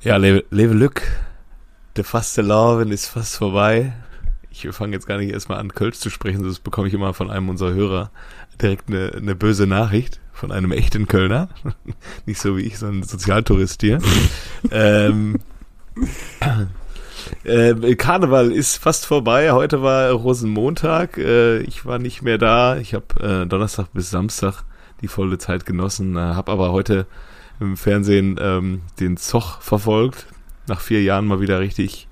Ja, Leve, leve Lück. Der faste Lauven ist fast vorbei. Ich fange jetzt gar nicht erstmal an, Kölsch zu sprechen, sonst bekomme ich immer von einem unserer Hörer direkt eine, eine böse Nachricht von einem echten Kölner. nicht so wie ich, so ein Sozialtourist hier. ähm, äh, Karneval ist fast vorbei. Heute war Rosenmontag. Äh, ich war nicht mehr da. Ich habe äh, Donnerstag bis Samstag die volle Zeit genossen. Äh, habe aber heute im Fernsehen ähm, den Zoch verfolgt. Nach vier Jahren mal wieder richtig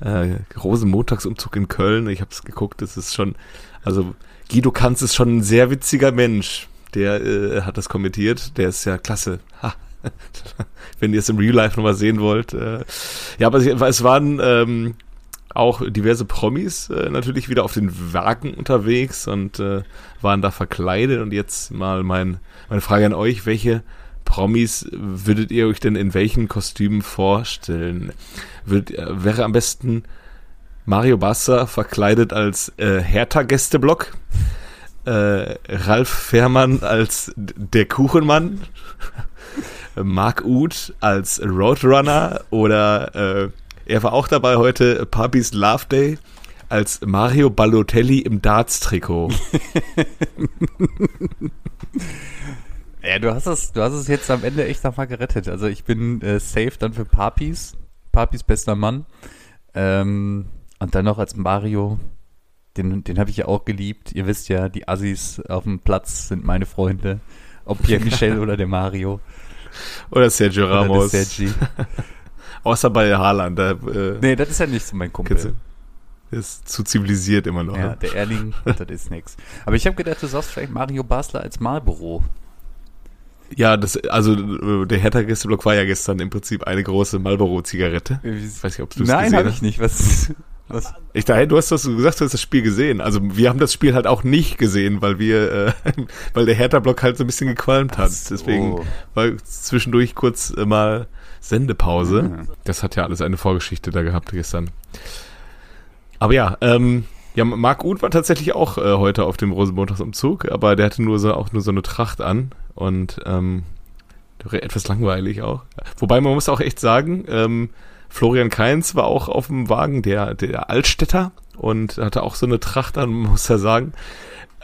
äh, Rosenmontagsumzug in Köln. Ich habe es geguckt. Das ist schon, also Guido Kanz ist schon ein sehr witziger Mensch. Der äh, hat das kommentiert. Der ist ja klasse. Ha. Wenn ihr es im Real Life nochmal sehen wollt. Äh. Ja, aber es waren ähm, auch diverse Promis äh, natürlich wieder auf den Wagen unterwegs und äh, waren da verkleidet. Und jetzt mal mein, meine Frage an euch, welche Promis würdet ihr euch denn in welchen Kostümen vorstellen? Würdet, wäre am besten Mario Bassa verkleidet als äh, Hertha-Gästeblock? Äh, Ralf Fährmann als der Kuchenmann? Mark Uth als Roadrunner oder äh, er war auch dabei heute, Papis Love Day, als Mario Balotelli im Darts-Trikot. ja, du hast es, du hast es jetzt am Ende echt nochmal gerettet. Also ich bin äh, safe dann für Papis, Papis bester Mann. Ähm, und dann noch als Mario, den, den habe ich ja auch geliebt. Ihr wisst ja, die Assis auf dem Platz sind meine Freunde. Ob Pierre Michel oder der Mario. Oder Sergio Ramos. Oder Sergi. Außer bei Haaland. Da, äh, nee, das ist ja nicht so mein Kumpel. Der ist zu zivilisiert immer noch. Ja, ne? der Erling, das ist nix. Aber ich habe gedacht, du sagst vielleicht Mario Basler als Malbüro. Ja, das, also der Hertha Gästeblock war ja gestern im Prinzip eine große Marlboro-Zigarette. Ich weiß nicht, ob du es gesehen hast. Nein, habe ich nicht. Was, was? Ich dachte, du hast das gesagt, du hast das Spiel gesehen. Also wir haben das Spiel halt auch nicht gesehen, weil wir, äh, weil der Hertha-Block halt so ein bisschen gequalmt hat. So. Deswegen war zwischendurch kurz äh, mal Sendepause. Mhm. Das hat ja alles eine Vorgeschichte da gehabt gestern. Aber ja, ähm, ja, Marc Uth war tatsächlich auch äh, heute auf dem Rosenmontagsumzug, aber der hatte nur so, auch nur so eine Tracht an und ähm, etwas langweilig auch. Wobei man muss auch echt sagen, ähm, Florian Kainz war auch auf dem Wagen, der, der Altstädter und hatte auch so eine Tracht an, muss ja sagen,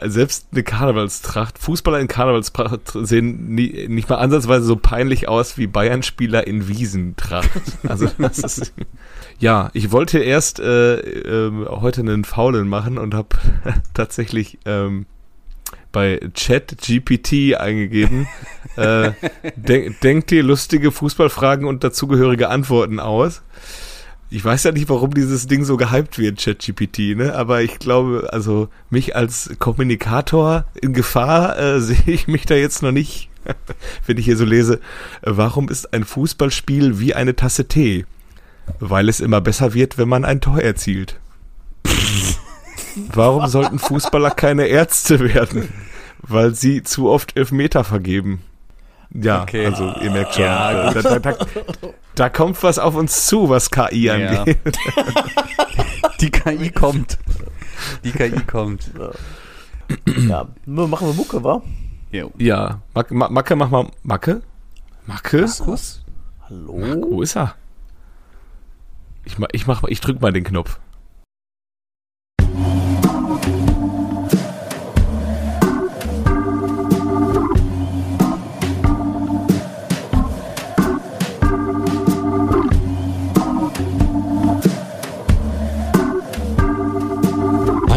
selbst eine Karnevalstracht, Fußballer in Karnevalstracht sehen nie, nicht mal ansatzweise so peinlich aus wie Bayern-Spieler in Wiesentracht. Also das ist, ja, ich wollte erst äh, äh, heute einen Faulen machen und habe tatsächlich ähm, bei Chat GPT eingegeben, äh, denk, dir lustige Fußballfragen und dazugehörige Antworten aus ich weiß ja nicht, warum dieses Ding so gehypt wird, ChatGPT, ne? Aber ich glaube, also mich als Kommunikator in Gefahr äh, sehe ich mich da jetzt noch nicht, wenn ich hier so lese. Warum ist ein Fußballspiel wie eine Tasse Tee? Weil es immer besser wird, wenn man ein Tor erzielt. Warum sollten Fußballer keine Ärzte werden? Weil sie zu oft Elfmeter vergeben. Ja, okay. also ihr merkt schon, ja, äh, da, da, da, da, kommt was auf uns zu, was KI angeht. Die KI kommt. Die KI kommt. Ja, machen wir Mucke, wa? Ja, Macke, Macke, mach mal Macke. Macke? Markus? Hallo? Mark, wo ist er? Ich, mach, ich, mach, ich drück mal den Knopf.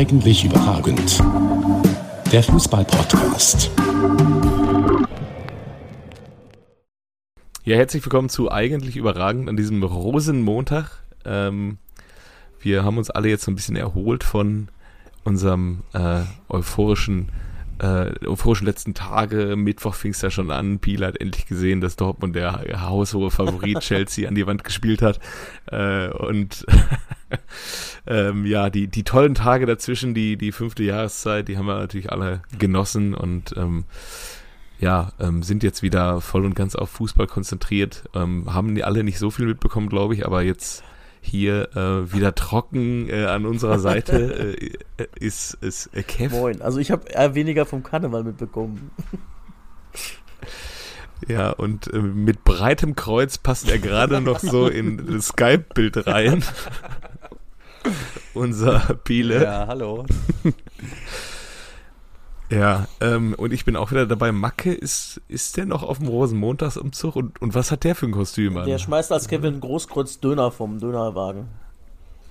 Eigentlich überragend. Der Fußball-Podcast. Ja, herzlich willkommen zu Eigentlich überragend an diesem Rosenmontag. Ähm, wir haben uns alle jetzt so ein bisschen erholt von unserem äh, euphorischen äh, euphorischen letzten Tage. Mittwoch fing es ja schon an. Piel hat endlich gesehen, dass Dortmund der haushohe Favorit Chelsea an die Wand gespielt hat. Äh, und ähm, ja, die, die tollen Tage dazwischen, die, die fünfte Jahreszeit, die haben wir natürlich alle genossen und ähm, ja, ähm, sind jetzt wieder voll und ganz auf Fußball konzentriert. Ähm, haben die alle nicht so viel mitbekommen, glaube ich, aber jetzt hier äh, wieder trocken äh, an unserer Seite äh, ist, ist äh, Kev. Moin, also ich habe eher weniger vom Karneval mitbekommen. Ja, und äh, mit breitem Kreuz passt er gerade noch so in das Skype-Bild rein. Unser Biele. Ja, hallo. Ja, ähm, und ich bin auch wieder dabei. Macke, ist, ist der noch auf dem Rosenmontagsumzug? Und, und was hat der für ein Kostüm an? Der schmeißt als Kevin Großkreuz Döner vom Dönerwagen.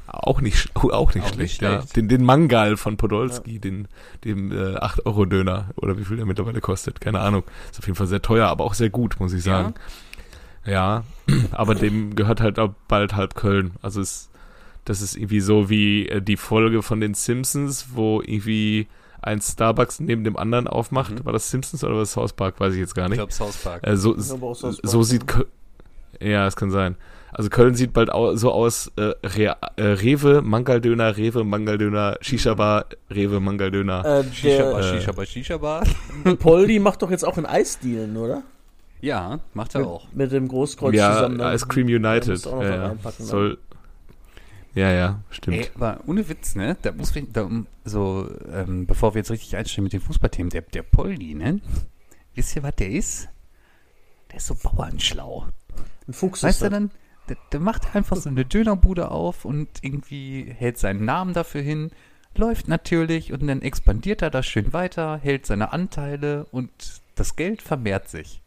Auch nicht, oh, auch nicht Auch schlecht, nicht ja. schlecht. Den, den Mangal von Podolski, den, dem äh, 8-Euro-Döner oder wie viel der mittlerweile kostet, keine Ahnung. Ist auf jeden Fall sehr teuer, aber auch sehr gut, muss ich sagen. Ja, aber dem gehört halt auch bald halb Köln. Also es, das ist irgendwie so wie äh, die Folge von den Simpsons, wo irgendwie ein Starbucks neben dem anderen aufmacht. War das Simpsons oder war das South Park? Weiß ich jetzt gar Ich nicht. glaube South Park. Äh, so, South Park, so ja. sieht Köln. Ja, es kann sein. Also Köln sieht bald au so aus, äh, Re äh, Rewe, Mangaldöner, Rewe, Mangaldöner, Shisha-Bar, Rewe, Mangaldöner. Äh, Shisha Bar, der äh, Shisha Bar, Shisha Bar. Poldi macht doch jetzt auch einen Eisdealen, oder? Ja, macht er Mit, auch. mit dem Großkreuz ja, zusammen. dann- Ice Cream United. Ja, ja. dann. Soll, ja, ja, stimmt. Ey, aber ohne Witz, ne? Da muss ich, da, so, ähm, bevor wir jetzt richtig einsteigen mit den Fußballthemen, der, der Poldi, ne? Wisst ihr, was der ist? Der ist so bauernschlau. Ein Fuchs Weißt ist du das. dann, der, der macht einfach so eine Dönerbude auf und irgendwie hält seinen Namen dafür hin, läuft natürlich und dann expandiert er das schön weiter, hält seine Anteile und das Geld vermehrt sich.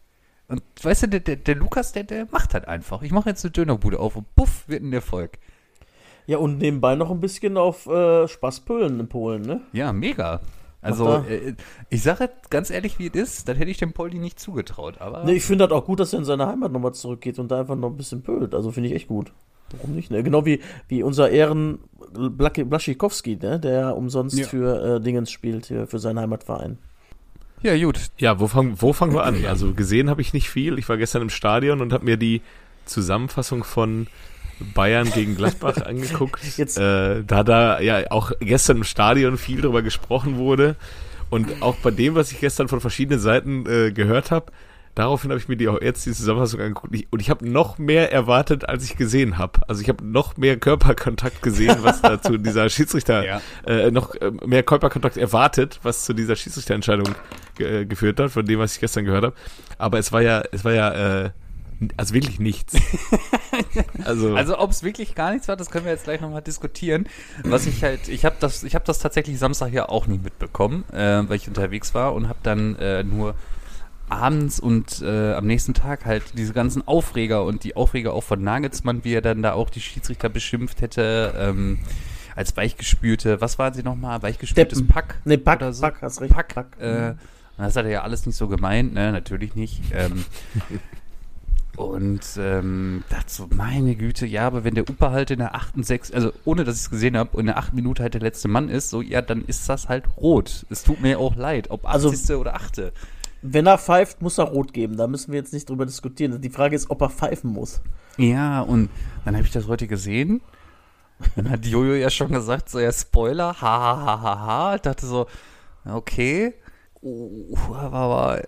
Und weißt du, der, der, der Lukas, der, der macht halt einfach. Ich mache jetzt eine Dönerbude auf und puff, wird ein Erfolg. Ja, und nebenbei noch ein bisschen auf äh, Spaßpölen in Polen, ne? Ja, mega. Also, äh, ich sage ganz ehrlich, wie es ist, das hätte ich dem Poldi nicht zugetraut. Aber Ne, ich finde das auch gut, dass er in seine Heimat nochmal zurückgeht und da einfach noch ein bisschen pölt. Also finde ich echt gut. Warum nicht? Ne? Genau wie, wie unser Ehren Blaschikowski, ne? der umsonst Ja. für äh, Dingens spielt, hier für seinen Heimatverein. ja, gut. Ja, wo fangen wo fangen wir an? Also gesehen habe ich nicht viel. Ich war gestern im Stadion und habe mir die Zusammenfassung von Bayern gegen Gladbach angeguckt. Äh, da da ja auch gestern im Stadion viel drüber gesprochen wurde und auch bei dem, was ich gestern von verschiedenen Seiten äh, gehört habe, daraufhin habe ich mir die auch jetzt die Zusammenfassung angeguckt Ich- und ich habe noch mehr erwartet, als ich gesehen habe. Also ich habe noch mehr Körperkontakt gesehen, was dazu dieser Schiedsrichter Ja. äh, noch äh, mehr Körperkontakt erwartet, was zu dieser Schiedsrichterentscheidung ge äh, geführt hat, von dem, was ich gestern gehört habe. Aber es war ja, es war ja, äh, also wirklich nichts. also, Also ob es wirklich gar nichts war, das können wir jetzt gleich nochmal diskutieren. Was ich halt, ich habe das, ich habe das tatsächlich Samstag ja auch nicht mitbekommen, äh, weil ich unterwegs war und habe dann äh, nur abends und äh, am nächsten Tag halt diese ganzen Aufreger und die Aufreger auch von Nagelsmann, wie er dann da auch die Schiedsrichter beschimpft hätte, ähm, als weichgespülte, was waren sie nochmal? Weichgespültes Deppen. Pack? Ne, Pack, oder so? Pack, hast recht. Pack. Pack. Äh, das hat er ja alles nicht so gemeint, ne? Natürlich nicht. Ähm, und ähm, dachte so, meine Güte, ja, aber wenn der Upa halt in der 8. 6, also ohne dass ich es gesehen habe, in der 8. Minute halt der letzte Mann ist, so, ja, dann ist das halt rot. Es tut mir auch leid, ob 80. Also- oder 8. Wenn er pfeift, muss er rot geben. Da müssen wir jetzt nicht drüber diskutieren. Die Frage ist, ob er pfeifen muss. Ja, und dann habe ich das heute gesehen. Dann hat Jojo ja schon gesagt, so ja, Spoiler, ha, ha, ha, ha, ha. Ich dachte so, okay. Oh, aber, aber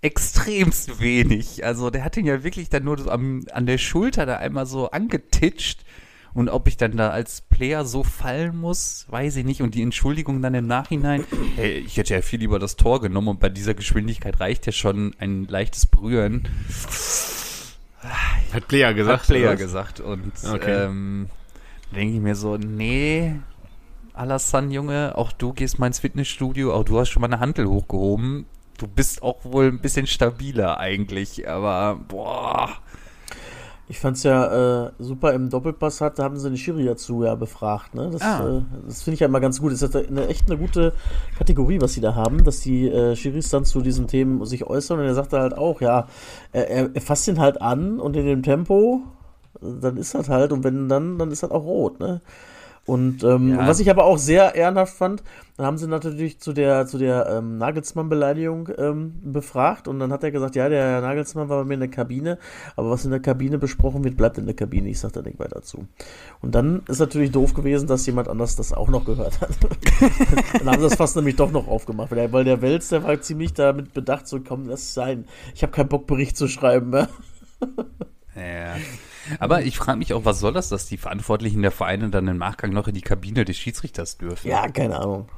extremst wenig. Also der hat ihn ja wirklich dann nur so am, an der Schulter da einmal so angetitscht. Und ob ich dann da als Player so fallen muss, weiß ich nicht. Und die Entschuldigung dann im Nachhinein, hey, ich hätte ja viel lieber das Tor genommen und bei dieser Geschwindigkeit reicht ja schon ein leichtes Berühren. hat Player gesagt. Hat Player gesagt. Und Okay. ähm, denke ich mir so, nee, Alassane, Junge, auch du gehst mal ins Fitnessstudio, auch du hast schon mal eine Hantel hochgehoben. Du bist auch wohl ein bisschen stabiler eigentlich, aber boah. Ich fand's ja äh, super im Doppelpass hat, da haben sie den Schiri dazu ja befragt, ne? Das, Ah. äh, das finde ich ja immer ganz gut. Das ist eine, echt eine gute Kategorie, was sie da haben, dass die äh, Schiris dann zu diesen Themen sich äußern und er sagt halt auch, ja, er, er, fasst ihn halt an und in dem Tempo, dann ist das halt, und wenn dann, dann ist das auch rot, ne? Und ähm, Ja. was ich aber auch sehr ehrenhaft fand, dann haben sie natürlich zu der, zu der ähm, Nagelsmann-Beleidigung ähm, befragt und dann hat er gesagt, ja, der Nagelsmann war bei mir in der Kabine, aber was in der Kabine besprochen wird, bleibt in der Kabine. Ich sag da nicht weiter zu. Und dann ist natürlich doof gewesen, dass jemand anders das auch noch gehört hat. dann haben sie das fast nämlich doch noch aufgemacht, weil der, weil der Wels, der war ziemlich damit bedacht, so komm, lass es sein. Ich habe keinen Bock, Bericht zu schreiben. Ne? Ja. Aber ich frage mich auch, was soll das, dass die Verantwortlichen der Vereine dann im Nachgang noch in die Kabine des Schiedsrichters dürfen? Ja, keine Ahnung.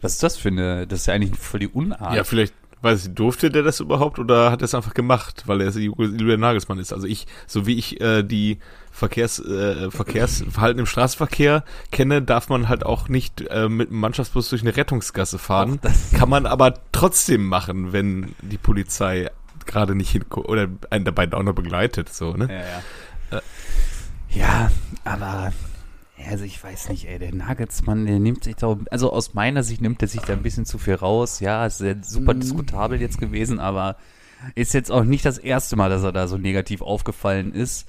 Was ist das für eine, das ist ja eigentlich voll die Unart. Ja, vielleicht, Weiß ich, durfte der das überhaupt oder hat er es einfach gemacht, weil er Julian Nagelsmann ist? Also ich, so wie ich äh, die Verkehrs, äh, Verkehrsverhalten im Straßenverkehr kenne, darf man halt auch nicht äh, mit einem Mannschaftsbus durch eine Rettungsgasse fahren. Kann man aber trotzdem machen, wenn die Polizei gerade nicht hinguckt oder einen dabei auch noch begleitet, so, ne? Ja, ja. Äh. ja, aber also ich weiß nicht, ey, der Nagelsmann, der nimmt sich da, also aus meiner Sicht nimmt er sich da ein bisschen zu viel raus. Ja, ist super mhm. diskutabel jetzt gewesen, aber ist jetzt auch nicht das erste Mal, dass er da so negativ aufgefallen ist.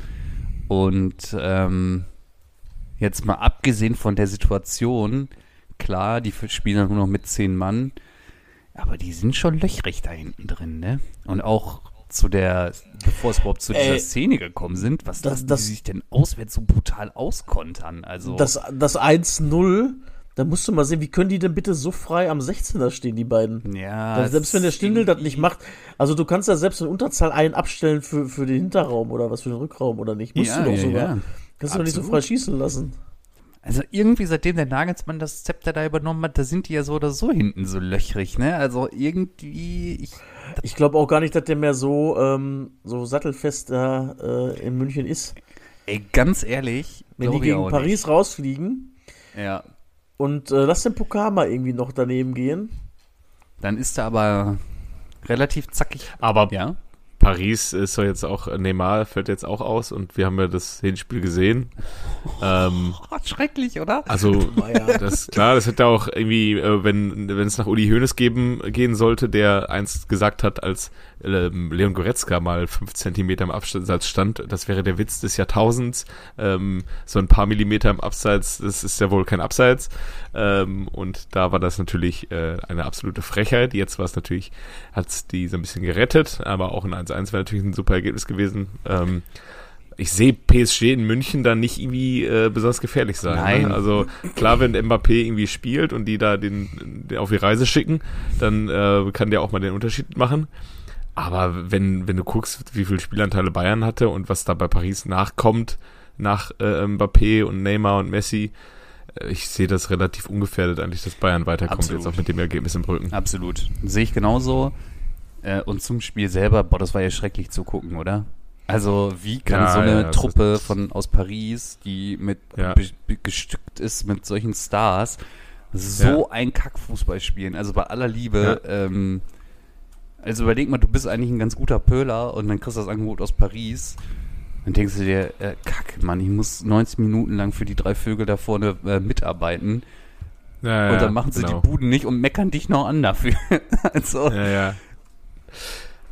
Und ähm, jetzt mal abgesehen von der Situation, klar, die spielen nur noch mit zehn Mann, aber die sind schon löchrig da hinten drin, ne? Und auch zu der, bevor es überhaupt zu dieser Ey, Szene gekommen sind, was das, das, die sich denn auswärts so brutal auskontern? Also das, das 1-0, da musst du mal sehen, wie können die denn bitte so frei am 16er stehen, die beiden? Ja. Da, selbst wenn der Stindel das nicht macht, also du kannst ja selbst in Unterzahl einen abstellen für, für den Hinterraum oder was für den Rückraum oder nicht. Musst ja, du doch ja, sogar. Ja. Kannst du doch nicht so frei schießen lassen. Also irgendwie, seitdem der Nagelsmann das Zepter da übernommen hat, da sind die ja so oder so hinten so löchrig, ne? Also irgendwie, ich. Ich glaube auch gar nicht, dass der mehr so, ähm, so sattelfest da äh, in München ist. Ey, ganz ehrlich. Wenn die gegen Paris nicht. rausfliegen. Ja. Und äh, lass den Pokal mal irgendwie noch daneben gehen. Dann ist er aber relativ zackig. Aber ja? Paris ist doch jetzt auch, Neymar fällt jetzt auch aus und wir haben ja das Hinspiel gesehen. Ähm, oh, schrecklich, oder? Also, das, klar, das hätte auch irgendwie, äh, wenn wenn es nach Uli Hoeneß geben, gehen sollte, der einst gesagt hat, als ähm, Leon Goretzka mal fünf Zentimeter im Abseits stand, das wäre der Witz des Jahrtausends. Ähm, so ein paar Millimeter im Abseits, das ist ja wohl kein Abseits. Ähm, und da war das natürlich äh, eine absolute Frechheit. Jetzt war es natürlich, hat es die so ein bisschen gerettet, aber auch in 1 1 wäre natürlich ein super Ergebnis gewesen. Ähm, ich sehe PSG in München dann nicht irgendwie äh, besonders gefährlich sein. Ne? Nein. Ne? Also klar, wenn Mbappé irgendwie spielt und die da den, den auf die Reise schicken, dann äh, kann der auch mal den Unterschied machen. Aber wenn, wenn du guckst, wie viele Spielanteile Bayern hatte und was da bei Paris nachkommt, nach äh, Mbappé und Neymar und Messi, äh, ich sehe das relativ ungefährdet eigentlich, dass Bayern weiterkommt, Absolut. jetzt auch mit dem Ergebnis im Brücken. Absolut. Sehe ich genauso. Äh, und zum Spiel selber, boah, das war ja schrecklich zu gucken, oder? Also wie kann ja, so eine ja, Truppe von aus Paris, die mit ja. gestückt ist mit solchen Stars, so ein Kackfußball spielen? Also bei aller Liebe, ähm, also überleg mal, du bist eigentlich ein ganz guter Pöhler und dann kriegst du das Angebot aus Paris. Dann denkst du dir, äh, kack, Mann, ich muss 90 Minuten lang für die drei Vögel da vorne äh, mitarbeiten. Ja, und dann machen sie genau. die Buden nicht und meckern dich noch an dafür. also, ja, ja.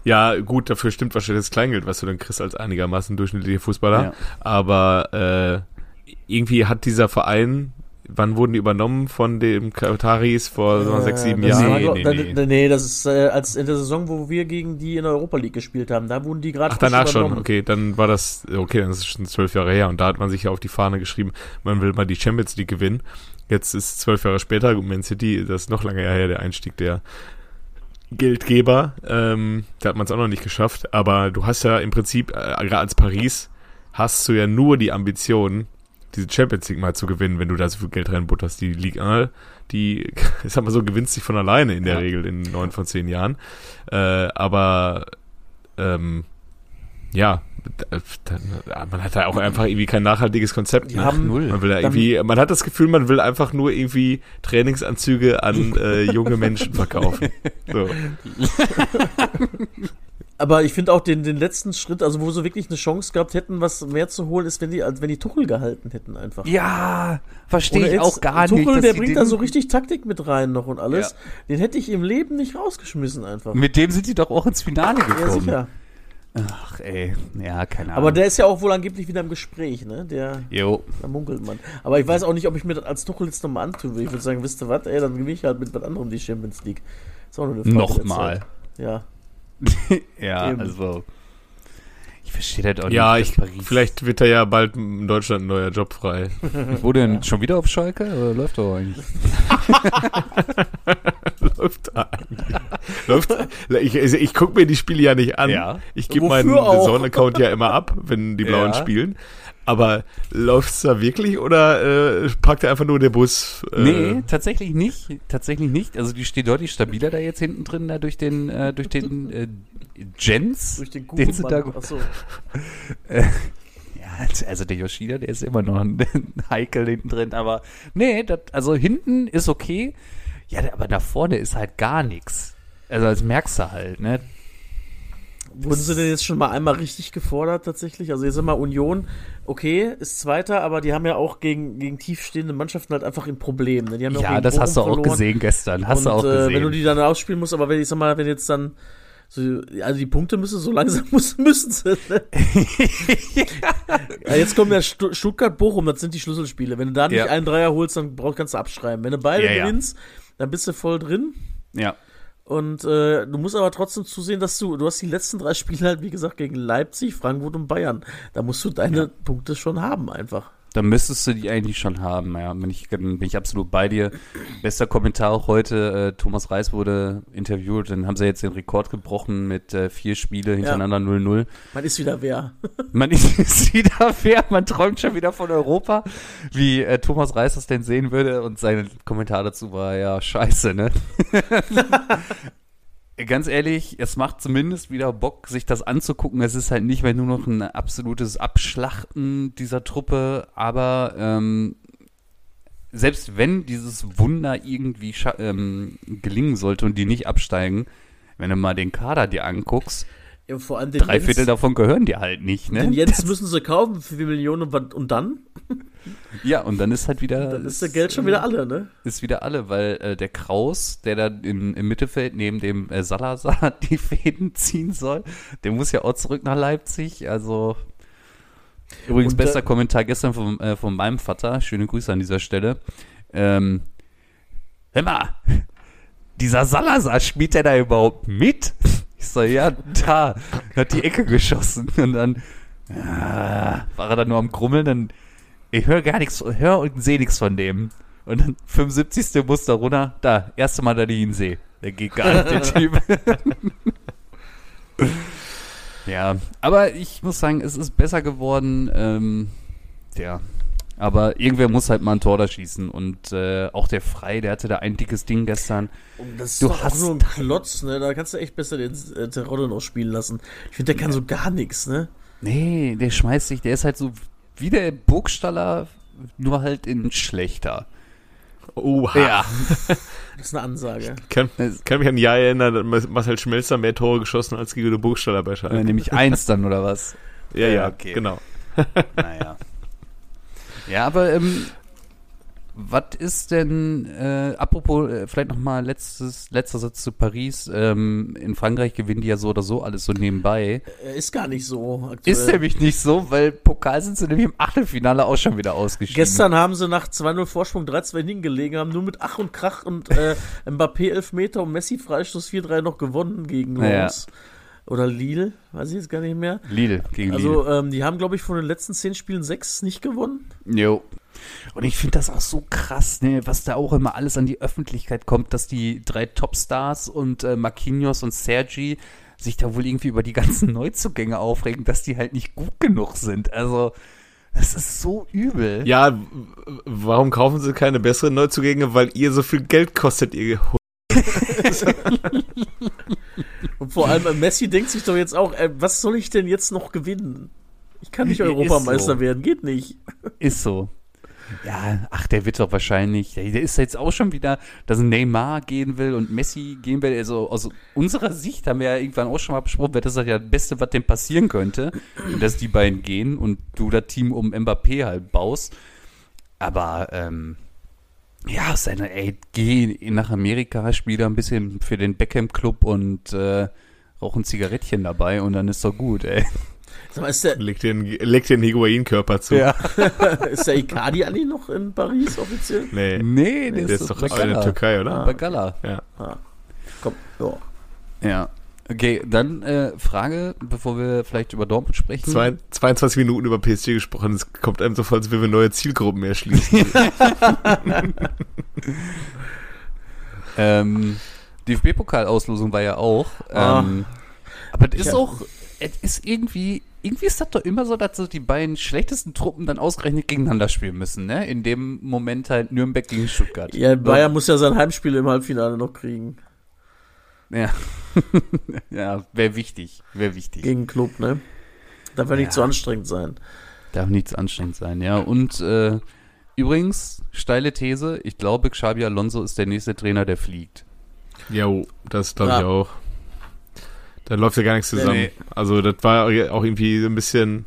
Ja, gut, dafür stimmt wahrscheinlich das Kleingeld, was du dann kriegst als einigermaßen durchschnittlicher Fußballer. Ja. Aber äh, irgendwie hat dieser Verein wann wurden die übernommen von dem Kataris vor so äh, sechs, sieben Jahren? Nee, nee, nee. nee, das ist äh, als in der Saison, wo wir gegen die in der Europa League gespielt haben. Da wurden die gerade Ach, danach schon. Okay, dann war das, okay, dann ist es schon zwölf Jahre her. Und da hat man sich ja auf die Fahne geschrieben, man will mal die Champions League gewinnen. Jetzt ist zwölf Jahre später, Man City, das ist noch lange her, der Einstieg der Geldgeber. Ähm, da hat man es auch noch nicht geschafft. Aber du hast ja im Prinzip, äh, als Paris, hast du ja nur die Ambition, diese Champions League mal zu gewinnen, wenn du da so viel Geld reinbutterst. Die Liga, die, ich sag mal so, gewinnt sich von alleine in der ja. Regel in neun von zehn Jahren. Äh, aber ähm, ja, man hat da auch einfach irgendwie kein nachhaltiges Konzept. Ne? Haben null. Man will ja irgendwie, man hat das Gefühl, man will einfach nur irgendwie Trainingsanzüge an äh, junge Menschen verkaufen. So. Aber ich finde auch den, den letzten Schritt, also wo sie wirklich eine Chance gehabt hätten, was mehr zu holen, ist, wenn die, als wenn die Tuchel gehalten hätten einfach. Ja, verstehe ich auch gar Tuchel, nicht. Tuchel, der bringt da so richtig Taktik mit rein noch und alles. Ja. Den hätte ich im Leben nicht rausgeschmissen einfach. Mit dem sind die doch auch ins Finale gekommen. Ja, sicher. Ach, ey. Ja, keine Ahnung. Aber der ist ja auch wohl angeblich wieder im Gespräch, ne? Der, jo. Da munkelt man. Aber ich weiß auch nicht, ob ich mir das als Tuchel jetzt nochmal antue. Ich würde sagen, wisst ihr was, ey, dann gewinne ich halt mit was anderem die Champions League. Ist auch nur eine Frage Nochmal. Ja. ja, Eben. also. Ich verstehe das auch ja, nicht. Ja, vielleicht wird da ja bald in Deutschland ein neuer Job frei. Wo denn? Ja. Schon wieder auf Schalke? Oder läuft doch eigentlich? läuft da eigentlich? läuft, ich also ich gucke mir die Spiele ja nicht an. Ja. Ich gebe meinen auch? Zone-Account ja immer ab, wenn die Blauen Ja. spielen. Aber läuft's da wirklich oder äh, parkt da einfach nur der Bus? Äh, Nee, tatsächlich nicht. Tatsächlich nicht. Also die steht deutlich stabiler da jetzt hinten drin, da durch den, äh, durch den äh, Jens. Durch den den sie da. Achso. ja, also der Yoshida, der ist immer noch ein Heikel hinten drin. Aber nee, das, also hinten ist okay. Ja, aber da vorne ist halt gar nichts. Also das merkst du halt, ne? Wurden sie denn jetzt schon mal einmal richtig gefordert tatsächlich? Also jetzt immer Union, okay, ist Zweiter, aber die haben ja auch gegen, gegen tiefstehende Mannschaften halt einfach ein Problem. Ne? Die haben auch Ja, gegen das hast du auch verloren. gesehen gestern. Hast und, du auch äh, gesehen. wenn du die dann ausspielen musst, aber wenn ich sag mal, wenn jetzt dann so, also die Punkte müssen so langsam muss, müssen sie. Ne? ja, jetzt kommen ja Stu Stuttgart Bochum, das sind die Schlüsselspiele. Wenn du da nicht Ja. einen Dreier holst, dann brauch, kannst du abschreiben. Wenn du beide Ja, ja. gewinnst, dann bist du voll drin. ja. Und äh, du musst aber trotzdem zusehen, dass du, du hast die letzten drei Spiele halt, wie gesagt, gegen Leipzig, Frankfurt und Bayern. Da musst du deine Punkte schon haben, einfach. Dann müsstest du die eigentlich schon haben, ja. Bin ich, bin ich absolut bei dir. Bester Kommentar auch heute, äh, Thomas Reis wurde interviewt, dann haben sie jetzt den Rekord gebrochen mit äh, vier Spiele hintereinander 0-0. Man ist wieder wer. Man ist wieder fair, man träumt schon wieder von Europa, wie äh, Thomas Reis das denn sehen würde und sein Kommentar dazu war ja scheiße, ne? Ganz ehrlich, es macht zumindest wieder Bock, sich das anzugucken. Es ist halt nicht mehr nur noch ein absolutes Abschlachten dieser Truppe, aber ähm, selbst wenn dieses Wunder irgendwie ähm, gelingen sollte und die nicht absteigen, wenn du mal den Kader dir anguckst, Ja, vor allem drei Viertel Jens, davon gehören dir halt nicht, ne? den Jens müssen sie kaufen für 4 Millionen und, und dann? Ja, und dann ist halt wieder. Dann ist der Geld schon wieder alle, ne? Ist wieder alle, weil äh, der Kraus, der da im, im Mittelfeld neben dem äh, Salazar die Fäden ziehen soll, der muss ja auch zurück nach Leipzig. Also. Übrigens, Und, äh, bester Kommentar gestern von, äh, von meinem Vater. Schöne Grüße an dieser Stelle. Ähm, hör mal, dieser Salazar, spielt der da überhaupt mit? Ich so, ja, da, hat die Ecke geschossen. Und dann ah, war er dann nur am Grummeln, dann ich höre gar nichts, höre und sehe nichts von dem. Und dann 75. muss da runter, da, erste Mal, dass ich ihn sehe. Der geht gar nicht, der Typ. ja, aber ich muss sagen, es ist besser geworden. Ähm, ja, aber irgendwer muss halt mal ein Tor da schießen. Und äh, auch der Frei, der hatte da ein dickes Ding gestern. Und das ist Du doch auch hast nur ein Klotz, ne? Da kannst du echt besser den äh, Terodde noch spielen lassen. Ich finde, der kann so gar nichts, ne? Nee, der schmeißt sich, der ist halt so wie der Burgstaller, nur halt in schlechter. Oha. Ja. Das ist eine Ansage. Kann, kann mich an ein Jahr erinnern, dass Marcel Schmelzer mehr Tore geschossen als Guido Burgstaller bei Schalke. Äh, nämlich eins dann, oder was? ja, ja, okay. genau. Naja. Ja, aber ähm, was ist denn, äh, apropos, äh, vielleicht nochmal letzter Satz zu Paris. Ähm, in Frankreich gewinnen die ja so oder so alles so nebenbei. Äh, Ist gar nicht so aktuell. Ist nämlich nicht so, weil Pokal sind sie nämlich im Achtelfinale auch schon wieder ausgeschieden. Gestern haben sie nach 2-0 Vorsprung 3-2 hingelegen, haben nur mit Ach und Krach und äh, Mbappé Elfmeter und Messi Freistoß 4-3 noch gewonnen gegen Naja. Lens. Oder Lille, weiß ich jetzt gar nicht mehr. Lille gegen Also, ähm, die haben, glaube ich, von den letzten 10 Spielen 6 nicht gewonnen. Lille. Jo. Und ich finde das auch so krass, ne, was da auch immer alles an die Öffentlichkeit kommt, dass die drei Topstars und äh, Marquinhos und Sergi sich da wohl irgendwie über die ganzen Neuzugänge aufregen, dass die halt nicht gut genug sind. Also, das ist so übel. Ja, warum kaufen sie keine besseren Neuzugänge? Weil ihr so viel Geld kostet, ihr Hu- Und vor allem äh, Messi denkt sich doch jetzt auch, äh, was soll ich denn jetzt noch gewinnen? Ich kann nicht Ist Europameister so. werden, geht nicht. Ist so. Ja, ach, der wird doch wahrscheinlich, der, der ist jetzt auch schon wieder, dass Neymar gehen will und Messi gehen will. Also aus unserer Sicht haben wir ja irgendwann auch schon mal besprochen, wäre das ja das Beste, was dem passieren könnte, dass die beiden gehen und du das Team um Mbappé halt baust. Aber, ähm, ja, seine, ey, geh nach Amerika, spiel da ein bisschen für den Beckham-Club und äh, rauch ein Zigarettchen dabei und dann ist doch gut, ey. Sag mal, ist der, Leg dir, einen- leg dir einen Higuain-Körper zu. ist der Icardi eigentlich noch in Paris offiziell? Nee, Nee, der ist doch bei in der. Türkei, oder? Bei Gala. Ja. Komm, ja. Ja. Okay, dann äh, Frage, bevor wir vielleicht über Dortmund sprechen. Zwei, 22 Minuten über PSG gesprochen. Es kommt einem so vor, als würden wir neue Zielgruppen erschließen. Ähm, DFB-Pokalauslosung war ja auch. Ah. Ähm, aber es ist Ja. auch, es ist irgendwie, irgendwie ist das doch immer so, dass so die beiden schlechtesten Truppen dann ausgerechnet gegeneinander spielen müssen, ne? In dem Moment halt Nürnberg gegen Stuttgart. Ja, Bayern muss ja sein Heimspiel im Halbfinale noch kriegen. Ja, ja wäre wichtig, wäre wichtig. Gegen Club, ne? Darf ja nicht Ja. zu anstrengend sein. Darf nichts anstrengend sein, ja. Und äh, übrigens, steile These, ich glaube, Xabi Alonso ist der nächste Trainer, der fliegt. Jo, das glaube ich Ja. auch. Da läuft ja gar nichts zusammen. Nee. Also das war auch irgendwie so ein bisschen,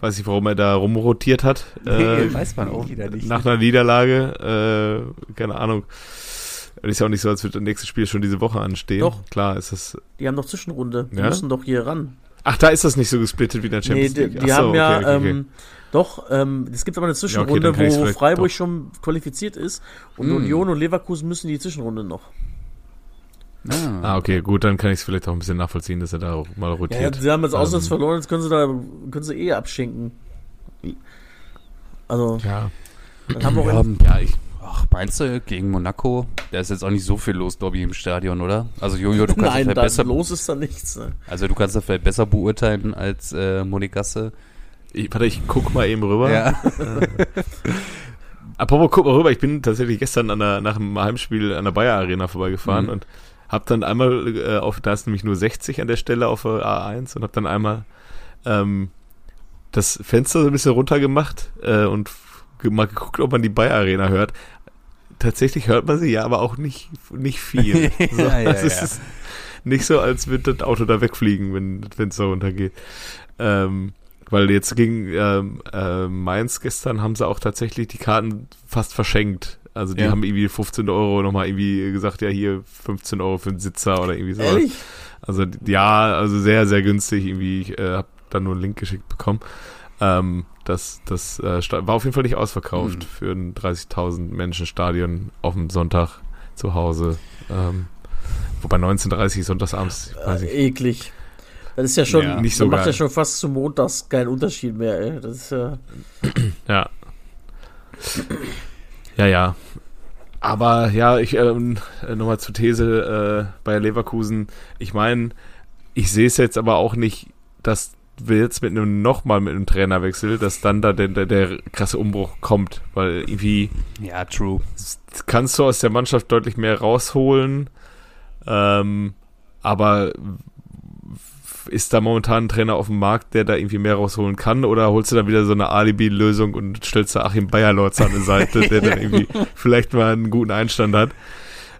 weiß ich, warum er da rumrotiert hat. äh, weiß man auch wieder nicht. nach einer Niederlage, äh, keine Ahnung. Es ist ja auch nicht so, als würde das nächste Spiel schon diese Woche anstehen. Doch. Klar ist das. Die haben doch Zwischenrunde. Die Ja? müssen doch hier ran. Ach, da ist das nicht so gesplittet wie in der Nee, Champions die, League. die Ach so, haben ja, okay, okay, okay. ähm, doch, ähm, es gibt aber eine Zwischenrunde, ich's wo Freiburg doch. schon qualifiziert ist und Mm. Union und Leverkusen müssen die Zwischenrunde noch. Ah. Ah, okay, gut, dann kann ich es vielleicht auch ein bisschen nachvollziehen, dass er da auch mal Ja, rotiert. sie haben jetzt auswärts Ähm, verloren, jetzt können sie da, können sie eh abschenken. Also, Ja, dann haben wir auch Ja, ja, ich. Ach, meinst du, gegen Monaco? Da ist jetzt auch nicht so viel los, glaube ich, im Stadion, oder? Also, Jojo, du kannst Nein, vielleicht besser, los ist da nichts. Ne? also du kannst das vielleicht besser beurteilen als äh, Monegasse. ich, warte, ich guck mal eben rüber. Ja. Apropos, guck mal rüber, ich bin tatsächlich gestern an der, nach dem Heimspiel an der Bayer Arena vorbeigefahren Mhm. und hab dann einmal äh, auf, da ist nämlich nur 60 an der Stelle auf der A1 und hab dann einmal ähm, das Fenster so ein bisschen runtergemacht äh, und mal geguckt, ob man die Bayer Arena hört. Tatsächlich hört man sie ja, aber auch nicht, nicht viel. So, Ja, ja, also es ja. ist nicht so, als würde das Auto da wegfliegen, wenn das Fenster runtergeht. Ähm, weil jetzt gegen ähm, äh, Mainz gestern haben sie auch tatsächlich die Karten fast verschenkt. Also die Ja. haben irgendwie 15 Euro nochmal irgendwie gesagt, ja hier 15 Euro für einen Sitzer oder irgendwie sowas. Ehrlich? Also ja, also sehr, sehr günstig irgendwie. Ich äh, habe dann nur einen Link geschickt bekommen. Ähm, das das äh, war auf jeden Fall nicht ausverkauft Mhm. für ein 30.000 Menschen Stadion auf dem Sonntag zu Hause. Ähm, wobei 19.30 sonntagsabends, ich weiß Äh, nicht. eklig. Das ist ja schon, Ja, nicht so macht geil. ja schon fast zum Montags keinen Unterschied mehr, ey. Das ist ja, Ja. Ja, ja. Aber ja, ich ähm, nochmal zur These äh, bei Leverkusen. Ich meine, ich sehe es jetzt aber auch nicht, dass jetzt mit einem nochmal mit einem Trainerwechsel, dass dann da der, der, der krasse Umbruch kommt, weil irgendwie ja, true. kannst du aus der Mannschaft deutlich mehr rausholen, ähm, aber ist da momentan ein Trainer auf dem Markt, der da irgendwie mehr rausholen kann, oder holst du da wieder so eine Alibi-Lösung und stellst da Achim Bayerlorz an die Seite, der dann irgendwie vielleicht mal einen guten Einstand hat?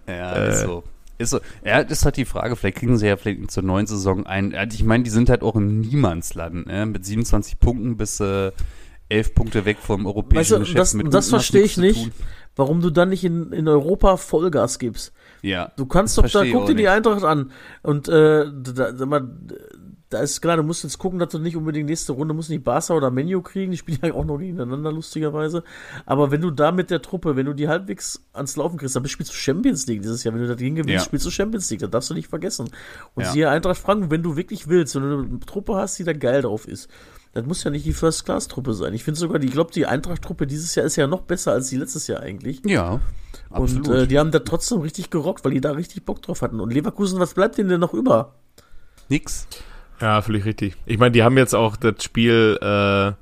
Ja, Äh. ist so. Ist so. Ja, ist halt die Frage. Vielleicht kriegen sie ja vielleicht zur neuen Saison ein. Ich meine, die sind halt auch im Niemandsland. Ne? Mit 27 Punkten bis äh, 11 Punkte weg vom europäischen Weißt du, Geschäft. das- Mit das verstehe ich nicht. warum du dann nicht in, in Europa Vollgas gibst. Ja. Du kannst doch da, guck dir die. Eintracht an. Und äh, da, sag mal, da ist klar, du musst jetzt gucken, dass du nicht unbedingt nächste Runde musst nicht Barca oder Menu kriegen, die spielen ja auch noch gegeneinander, lustigerweise. Aber wenn du da mit der Truppe, wenn du die halbwegs ans Laufen kriegst, dann spielst du Champions League dieses Jahr. Wenn du dagegen gewinnst, Ja. spielst du Champions League, das darfst du nicht vergessen. Und Ja. siehe Eintracht Franken, wenn du wirklich willst, wenn du eine Truppe hast, die da geil drauf ist. Das muss ja nicht die First-Class-Truppe sein. Ich finde sogar, die, ich glaube, die Eintracht-Truppe dieses Jahr ist ja noch besser als die letztes Jahr eigentlich. Ja. Absolut. Und äh, die haben da trotzdem richtig gerockt, weil die da richtig Bock drauf hatten. Und Leverkusen, was bleibt denen denn noch über? Nix. Ja, völlig richtig. Ich meine, die haben jetzt auch das Spiel, äh,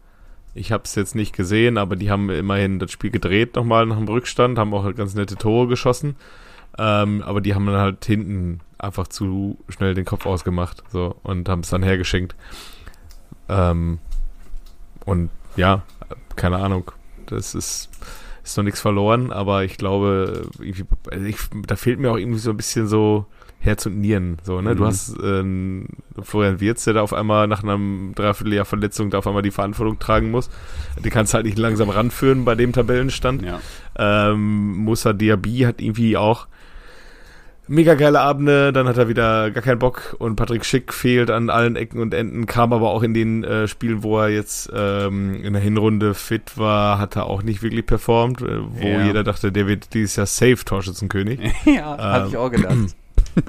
ich habe es jetzt nicht gesehen, aber die haben immerhin das Spiel gedreht nochmal nach dem Rückstand, haben auch ganz nette Tore geschossen. Ähm, aber die haben dann halt hinten einfach zu schnell den Kopf ausgemacht so und haben es dann hergeschenkt. Ähm, und ja, keine Ahnung. Das ist, ist noch nichts verloren, aber ich glaube, also ich, da fehlt mir auch irgendwie so ein bisschen so Herz und Nieren. So, ne? Du Mhm. hast ähm, Florian Wirz, der da auf einmal nach einem Dreivierteljahr Verletzung da auf einmal die Verantwortung tragen muss. Die kannst du halt nicht langsam ranführen bei dem Tabellenstand. Ja. Ähm, Musa Diaby hat irgendwie auch mega geile Abende, dann hat er wieder gar keinen Bock und Patrick Schick fehlt an allen Ecken und Enden, kam aber auch in den äh, Spielen, wo er jetzt ähm, in der Hinrunde fit war, hat er auch nicht wirklich performt, äh, wo Ja. jeder dachte, der wird dieses Jahr safe Torschützenkönig. ja, habe ich auch gedacht.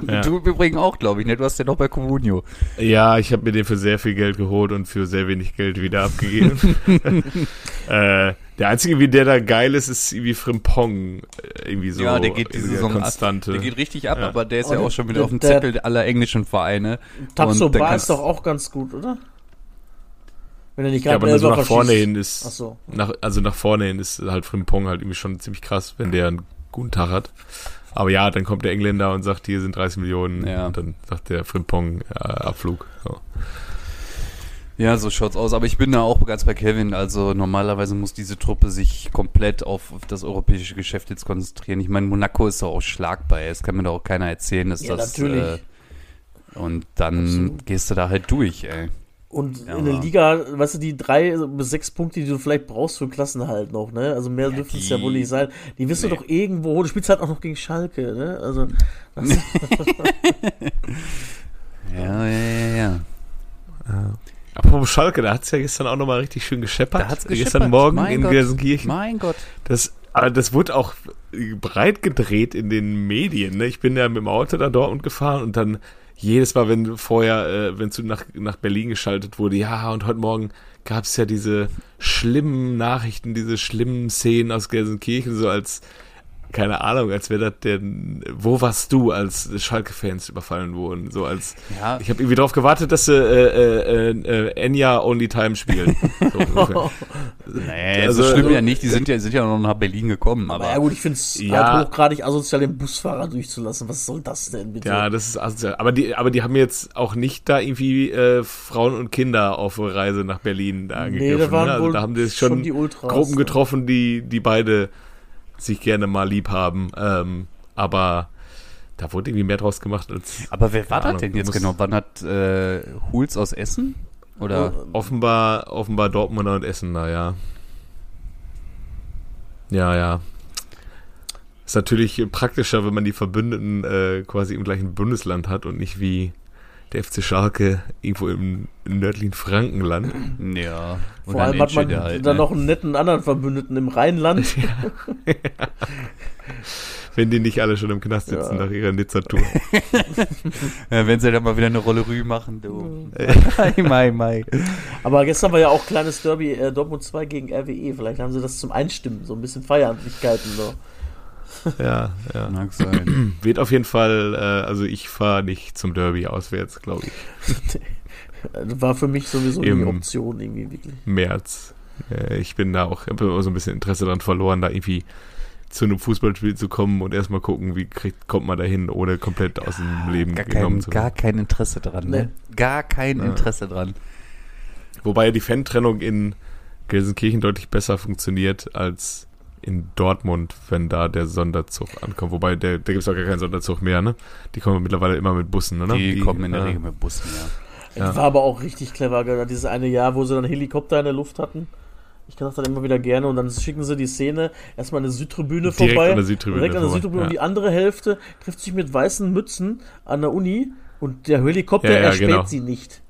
Ja. Du im Übrigen auch, glaube ich, ne? Du hast ja noch bei Comunio. Ja, ich habe mir den für sehr viel Geld geholt und für sehr wenig Geld wieder abgegeben. äh, Der einzige, wie der da geil ist, ist wie Frimpong. äh, Irgendwie so. ja, der geht diese irgendwie Saison Konstante. ab. Der geht richtig ab, Ja. aber der ist Oh, ja auch schon wieder der- auf dem Zettel aller englischen Vereine. Tapso Und der Bar kann- ist doch auch ganz gut, oder? Wenn er nicht ja, gerade aber so Elfer nach vorne hin ist. Ach so. Nach, also nach vorne hin ist halt Frimpong halt irgendwie schon ziemlich krass, wenn der einen guten Tag hat. Aber ja, dann kommt der Engländer und sagt, hier sind 30 Millionen. Ja. Und dann sagt der Frimpong äh, Abflug. So. Ja, so schaut's aus. Aber ich bin da auch ganz bei Kevin. Also normalerweise muss diese Truppe sich komplett auf, auf das europäische Geschäft jetzt konzentrieren. Ich meine, Monaco ist doch auch schlagbar. Es kann mir doch auch keiner erzählen, dass Ja, das. natürlich. Äh, und dann Absolut. gehst du da halt durch, ey. Und Ja, in der aber- Liga, weißt du, die drei bis sechs Punkte, die du vielleicht brauchst für Klassenhalt noch, ne? Also mehr dürften es ja wohl nicht sein. Die wirst Nee. du doch irgendwo, du spielst halt auch noch gegen Schalke, ne? Also, Ja, ja, ja, ja. Apropos Schalke, da hat's ja gestern auch nochmal richtig schön gescheppert. Da hat's Gestern gescheppert. Morgen Mein in Gott. Gelsenkirchen. Mein Gott. Das, aber das wurde auch breit gedreht in den Medien. Ne? Ich bin ja mit dem Auto da Dortmund gefahren und dann jedes Mal, wenn vorher, äh, wenn zu nach, nach Berlin geschaltet wurde, ja, und heute Morgen gab es ja diese schlimmen Nachrichten, diese schlimmen Szenen aus Gelsenkirchen, so als, keine Ahnung, als wäre das der, wo warst du, als Schalke-Fans überfallen wurden, so als, Ja, ich habe irgendwie darauf gewartet, dass sie äh, äh, äh, Enya Only Time spielen. So ungefähr. nee, also- so schlimm ja nicht. Die sind ja, sind ja noch nach Berlin gekommen. aber Aber, ja gut, ich finde es Ja. halt hochgradig asozial, den Busfahrer durchzulassen. Was soll das denn bitte? Ja, das ist asozial. Aber die, aber die haben jetzt auch nicht da irgendwie äh, Frauen und Kinder auf Reise nach Berlin da Nee, angegriffen. da waren ne? also wohl da haben die schon, schon die Ultras, Gruppen getroffen, die, die beide sich gerne mal lieb haben. Ähm, aber da wurde irgendwie mehr draus gemacht als aber wer war das denn jetzt genau? Wann hat äh, Huls aus Essen? Oder? offenbar, offenbar Dortmunder und Essener, ja. Ja, ja. Ist natürlich praktischer, wenn man die Verbündeten äh, quasi im gleichen Bundesland hat und nicht wie der FC Schalke irgendwo im nördlichen Frankenland. Ja. Vor allem hat man halt, dann ne? noch einen netten anderen Verbündeten im Rheinland. Wenn die nicht alle schon im Knast sitzen Ja. nach ihrer Nizza-Tour. Ja, wenn sie dann mal wieder eine Rolle Rü machen, du. Mai, mai, mai. Aber gestern war ja auch kleines Derby äh, Dortmund 2 gegen RWE. Vielleicht haben sie das zum Einstimmen, so ein bisschen Feierlichkeiten. So. ja, ja. Mag sein. Wird auf jeden Fall, äh, also ich fahre nicht zum Derby auswärts, glaube ich. War für mich sowieso Im- die Option irgendwie wirklich. März. Äh, ich bin da auch, habe immer so ein bisschen Interesse daran verloren, da irgendwie zu einem Fußballspiel zu kommen und erstmal gucken, wie kriegt, kommt man da hin, ohne komplett aus dem Leben Gar genommen kein, zu gar werden. kein Interesse dran, ne? Gar kein Ja. Interesse dran. Wobei die Fan-Trennung in Gelsenkirchen deutlich besser funktioniert als in Dortmund, wenn da der Sonderzug ankommt. Wobei, der, da gibt es auch gar keinen Sonderzug mehr, ne? Die kommen mittlerweile immer mit Bussen, ne? Die, kommen in der ja. Regel mit Bussen, ja. Ja. Das war aber auch richtig clever, dieses eine Jahr, wo sie dann Helikopter in der Luft hatten. Ich kann das dann immer wieder gerne und dann schicken sie die Szene erstmal eine Südtribüne Direkt vorbei. an der Südtribüne direkt an der vorbei, Südtribüne ja. und die andere Hälfte trifft sich mit weißen Mützen an der Uni und der Helikopter Ja, ja, erspäht genau. sie nicht.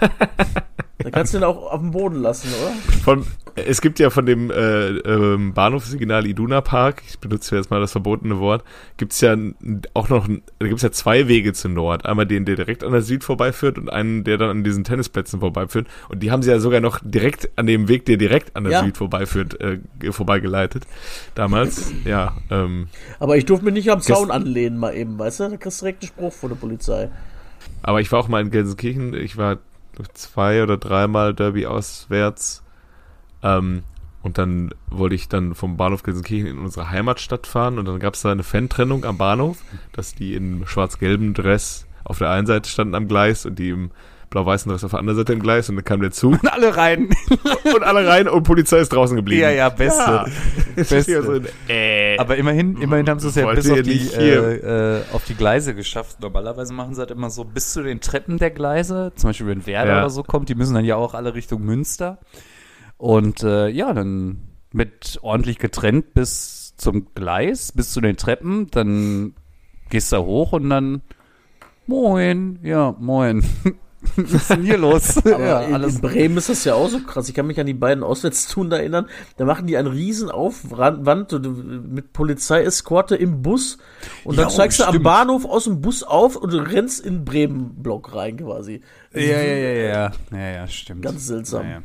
da kannst du den auch auf dem Boden lassen, oder? Von, es gibt ja von dem äh, ähm, Bahnhofssignal Iduna Park, ich benutze jetzt mal das verbotene Wort, gibt's ja n- auch noch, da gibt's ja zwei Wege zu Nord. Einmal den, der direkt an der Süd vorbeiführt und einen, der dann an diesen Tennisplätzen vorbeiführt. Und die haben sie ja sogar noch direkt an dem Weg, der direkt an der Ja. Süd vorbeiführt, äh, ge- vorbeigeleitet. Damals, ja. Ähm, Aber ich durfte mich nicht am Zaun anlehnen, mal eben, weißt du? Da kriegst du direkt einen Spruch von der Polizei. Aber ich war auch mal in Gelsenkirchen, ich war zwei oder dreimal Derby auswärts. Ähm, und dann wollte ich dann vom Bahnhof Gelsenkirchen in unsere Heimatstadt fahren und dann gab es da eine Fan-Trennung am Bahnhof, dass die in schwarz-gelbem Dress auf der einen Seite standen am Gleis und die im blau-weißen Dress auf der anderen Seite im Gleis und dann kam der Zug Und alle rein. und alle rein und Polizei ist draußen geblieben. Ja, ja, beste. Ja. Beste. so ein, äh, Aber immerhin, immerhin haben sie es ja bis auf die, äh, äh, auf die Gleise geschafft. Normalerweise machen sie halt immer so bis zu den Treppen der Gleise, zum Beispiel wenn Werder Ja. oder so kommt, die müssen dann ja auch alle Richtung Münster. Und äh, ja, dann mit ordentlich getrennt bis zum Gleis, bis zu den Treppen, dann gehst du da hoch und dann Moin, ja, moin. Was ist denn hier los? Aber ja, in, alles in Bremen ist das ja auch so krass. Ich kann mich an die beiden Auswärtstouren erinnern. Da machen die einen riesen Aufwand mit Polizeieskorte im Bus. Und dann Ja, steigst du am. Bahnhof aus dem Bus auf und du rennst in den Bremen-Block rein quasi. Ja, ja, ja, ja. Ja, ja, stimmt. Ganz seltsam. Ja, ja.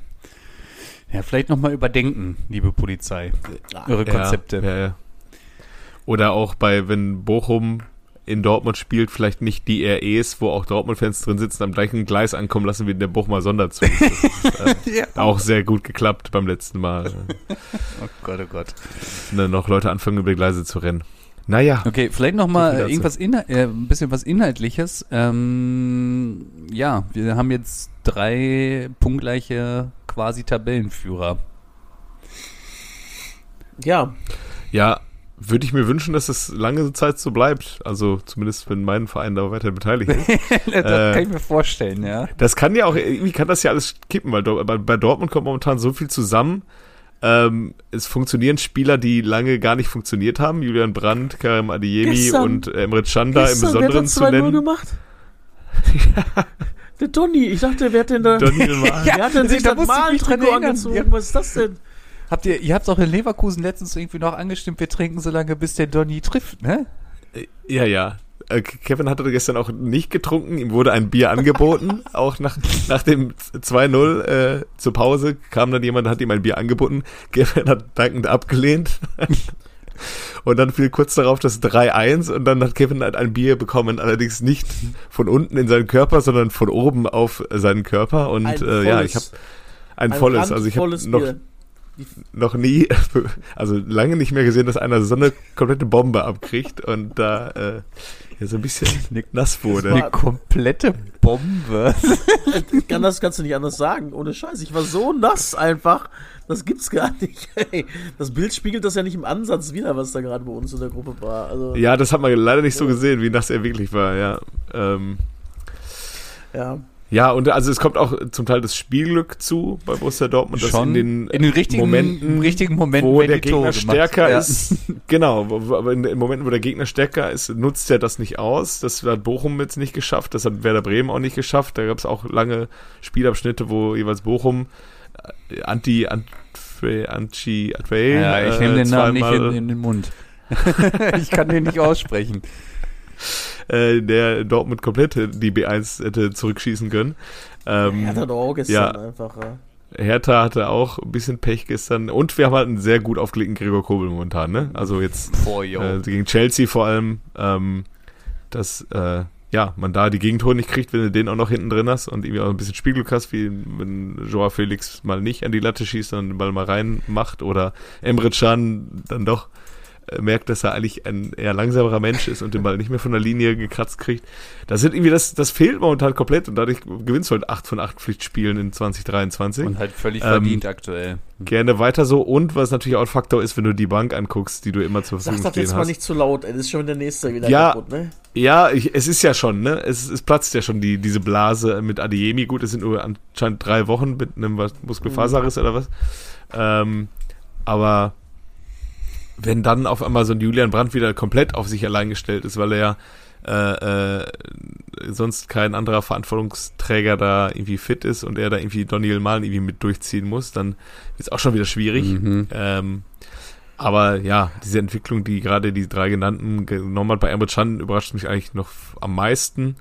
Ja, vielleicht nochmal überdenken, liebe Polizei. Eure Konzepte. Ja, ja, ja. Oder auch bei, wenn Bochum in Dortmund spielt, vielleicht nicht die REs, wo auch Dortmund-Fans drin sitzen, am gleichen Gleis ankommen lassen wie in der Bochumer Sonderzug. Das ist, äh, ja. Auch sehr gut geklappt beim letzten Mal. oh Gott, oh Gott. Und dann noch Leute anfangen, über die Gleise zu rennen. Naja. Okay, vielleicht nochmal irgendwas, äh, ein bisschen was Inhaltliches. Ähm, ja, wir haben jetzt drei punktgleiche quasi Tabellenführer. Ja. Ja, würde ich mir wünschen, dass das lange Zeit so bleibt. Also zumindest, wenn mein Verein da weiter beteiligt ist. das äh, kann ich mir vorstellen, ja. Das kann ja auch, irgendwie kann das ja alles kippen, weil bei Dortmund kommt momentan so viel zusammen. Ähm, es funktionieren Spieler, die lange gar nicht funktioniert haben. Julian Brandt, Karim Adiemi gestern, und Emre Chanda im Besonderen zu nennen. gemacht? ja. Der Donny, ich dachte, wer hat denn da. Donny ja, wer hat denn sich das Mal-Trikot angezogen? Ja. Was ist das denn? Habt ihr, ihr habt auch in Leverkusen letztens irgendwie noch angestimmt, wir trinken so lange, bis der Donny trifft, ne? Ja, ja. Äh, Kevin hatte gestern auch nicht getrunken, ihm wurde ein Bier angeboten. auch nach, nach dem 2-0 äh, zur Pause kam dann jemand, hat ihm ein Bier angeboten. Kevin hat dankend abgelehnt. Und dann fiel kurz darauf das 3-1 und dann hat Kevin halt ein Bier bekommen, allerdings nicht von unten in seinen Körper, sondern von oben auf seinen Körper. Und äh, ja, ich habe ein, ein, volles, also ich habe noch, Bier noch nie, also lange nicht mehr gesehen, dass einer so eine komplette Bombe abkriegt und da äh, ja, so ein bisschen nass wurde. Eine komplette Bombe. kann das kannst du nicht anders sagen, ohne Scheiß. Ich war so nass einfach. Das gibt's gar nicht. Ey, das Bild spiegelt das ja nicht im Ansatz wieder, was da gerade bei uns in der Gruppe war. Also, ja, das hat man leider nicht so gesehen, wie nass er wirklich war, ja. Ähm, ja. Ja, und also es kommt auch zum Teil das Spielglück zu bei Borussia Dortmund, dass in den, in den richtigen Momenten, richtigen Momenten, wo der Gegner stärker ja. ist, genau, aber in, in, Momenten, wo der Gegner stärker ist, nutzt er das nicht aus. Das hat Bochum jetzt nicht geschafft, das hat Werder Bremen auch nicht geschafft. Da gab es auch lange Spielabschnitte, wo jeweils Bochum äh, anti anti anti ja, ich nehme den Namen nicht in, in den Mund. ich kann den nicht aussprechen äh, der Dortmund komplett die B1 hätte zurückschießen können. Ähm, Hertha doch auch gestern ja, einfach. Ja. Hertha hatte auch ein bisschen Pech gestern. Und wir haben halt einen sehr gut aufgelegten Gregor Kobel momentan, ne? Also jetzt Boah, äh, gegen Chelsea vor allem, ähm, dass äh, ja, man da die Gegentore nicht kriegt, wenn du den auch noch hinten drin hast und irgendwie auch ein bisschen Spielglück hast, wie wenn Joao Felix mal nicht an die Latte schießt, sondern den Ball mal reinmacht oder Emre Can dann doch äh, merkt, dass er eigentlich ein eher langsamerer Mensch ist und den Ball nicht mehr von der Linie gekratzt kriegt. Das sind irgendwie, das, das fehlt momentan komplett und dadurch gewinnst du halt 8 von 8 Pflichtspielen in 2023. Und halt völlig ähm, verdient aktuell. Gerne weiter so und was natürlich auch ein Faktor ist, wenn du die Bank anguckst, die du immer zur Verfügung Sag das jetzt mal nicht zu laut, ey. das ist schon der nächste wieder ja, kaputt, ne? Ja, ich, es ist ja schon, ne? Es, es platzt ja schon die, diese Blase mit Adiemi. Gut, es sind nur anscheinend drei Wochen mit einem Muskelfaserriss mhm. oder was. Ähm, aber wenn dann auf einmal so ein Julian Brandt wieder komplett auf sich allein gestellt ist, weil er ja äh, äh, sonst kein anderer Verantwortungsträger da irgendwie fit ist und er da irgendwie Daniel Malen irgendwie mit durchziehen muss, dann ist auch schon wieder schwierig. Mhm. Ähm, aber ja, diese Entwicklung, die gerade die drei genannten genommen hat, bei Emre Can überrascht mich eigentlich noch am meisten.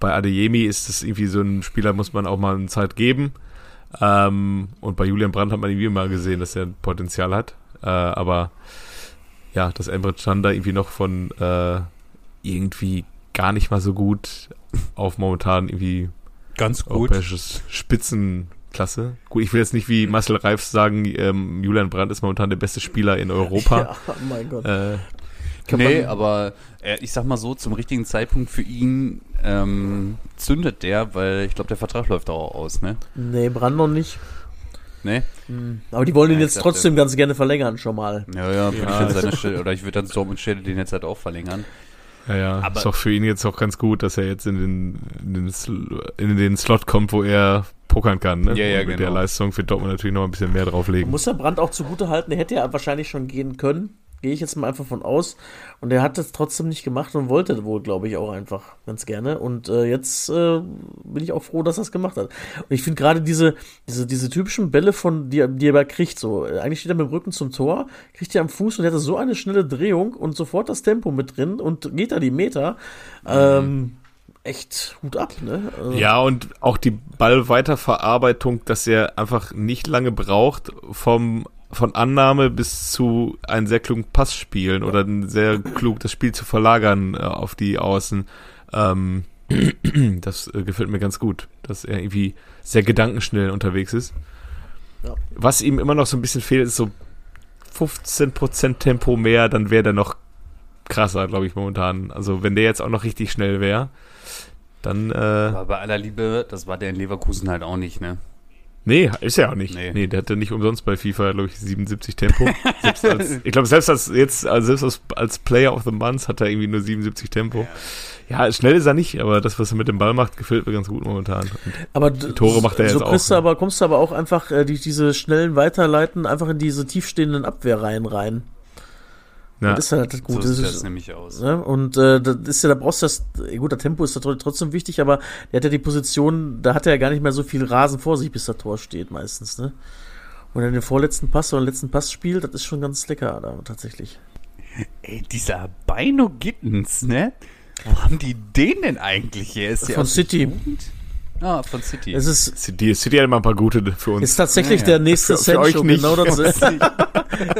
Bei Adeyemi ist es irgendwie so ein Spieler, muss man auch mal eine Zeit geben. Ähm, und bei Julian Brandt hat man irgendwie mal gesehen, dass er Potenzial hat. Äh, aber ja, dass Emre Can da irgendwie noch von äh, irgendwie gar nicht mal so gut auf momentan irgendwie ganz gut europäisches Spitzenklasse. Gut, ich will jetzt nicht wie Marcel Reifs sagen, ähm, Julian Brandt ist momentan der beste Spieler in Europa. Ja, oh mein Gott. Äh, nee, aber äh, ich sag mal so, zum richtigen Zeitpunkt für ihn ähm, zündet der, weil ich glaube, der Vertrag läuft auch aus, ne? Nee, Brand noch nicht. Nee. Hm. Aber die wollen ihn jetzt trotzdem ganz gerne verlängern schon mal. Ja, ja, würde ja. ich an seiner Stelle, oder ich würde dann Dortmund Stelle den jetzt halt auch verlängern. Ja, ja, aber ist auch für ihn jetzt auch ganz gut, dass er jetzt in den, in den, in den Slot kommt, wo er pokern kann. Ne? Ja, ja, Und mit genau. der Leistung wird Dortmund natürlich noch ein bisschen mehr drauflegen. Muss der Brand auch zugute halten, der hätte ja wahrscheinlich schon gehen können. Gehe ich jetzt mal einfach von aus. Und er hat das trotzdem nicht gemacht und wollte wohl, glaube ich, auch einfach ganz gerne. Und äh, jetzt äh, bin ich auch froh, dass er es gemacht hat. Und ich finde gerade diese, diese, diese typischen Bälle von, die, die er kriegt, so, äh, eigentlich steht er mit dem Rücken zum Tor, kriegt er am Fuß und er hat so eine schnelle Drehung und sofort das Tempo mit drin und geht da die Meter. Mhm. Ähm, echt Hut ab, ne? Also, Ja, und auch die Ballweiterverarbeitung, dass er einfach nicht lange braucht vom von Annahme bis zu einem sehr klugen Pass spielen oder ein sehr klug das Spiel zu verlagern äh, auf die Außen. Ähm, das äh, gefällt mir ganz gut, dass er irgendwie sehr gedankenschnell unterwegs ist. Ja. Was ihm immer noch so ein bisschen fehlt, ist so 15% Tempo mehr, dann wäre der noch krasser, glaube ich, momentan. Also wenn der jetzt auch noch richtig schnell wäre, dann äh, Aber bei aller Liebe, das war der in Leverkusen halt auch nicht, ne? Nee, ist er auch nicht. Nee. Nee, der hatte nicht umsonst bei FIFA, glaube ich, 77 Tempo. als, ich glaube, selbst als jetzt, also selbst als, als Player of the Month hat er irgendwie nur 77 Tempo. Ja. schnell ist er nicht, aber das, was er mit dem Ball macht, gefällt mir ganz gut momentan. Und Aber Die Tore macht er so jetzt auch, du ne? aber, kommst du aber auch einfach äh, durch diese schnellen Weiterleiten einfach in diese tiefstehenden Abwehrreihen rein. Ja, Das ist halt das So Gute. sieht Das nämlich aus. Ne? Und äh, das ist ja, da brauchst du das, gut, der Tempo ist da tr- trotzdem wichtig, aber der hat ja die Position, da hat er ja gar nicht mehr so viel Rasen vor sich, bis das Tor steht meistens, ne? Und dann den vorletzten Pass oder den letzten Pass spielt, das ist schon ganz lecker da tatsächlich. Ey, dieser Bino Gittens, ne? Wo haben die den denn eigentlich her? Ist Von City. Jugend? Ah, von City. Es ist, City, City hat immer ein paar gute für uns. ist tatsächlich Ja, ja. der nächste Für- für euch Sancho, nicht. genau das ist.